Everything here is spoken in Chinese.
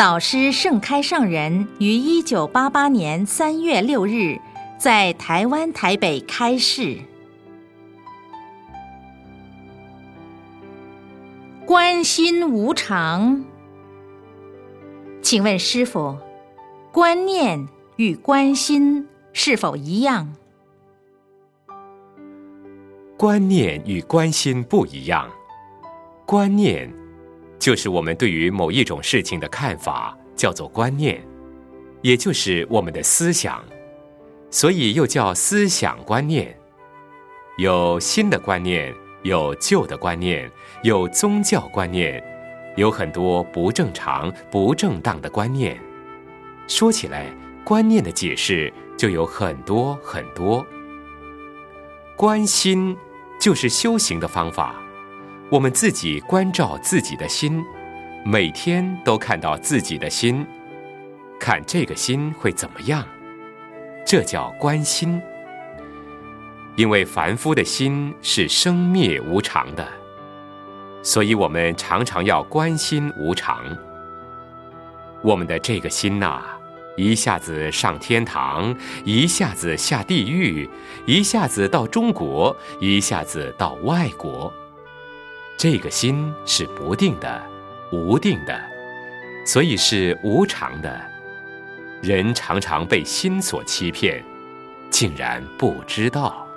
导师盛开上人于一九八八年三月六日在台湾台北开示。关心无常，请问师傅，观念与关心是否一样？观念与关心不一样，观念。就是我们对于某一种事情的看法，叫做观念，也就是我们的思想，所以又叫思想观念。有新的观念，有旧的观念，有宗教观念，有很多不正常、不正当的观念。说起来，观念的解释就有很多很多。观心就是修行的方法。我们自己关照自己的心，每天都看到自己的心，看这个心会怎么样？这叫关心。因为凡夫的心是生灭无常的，所以我们常常要关心无常。我们的这个心呐，一下子上天堂，一下子下地狱，一下子到中国，一下子到外国。这个心是不定的、无定的，所以是无常的。人常常被心所欺骗，竟然不知道。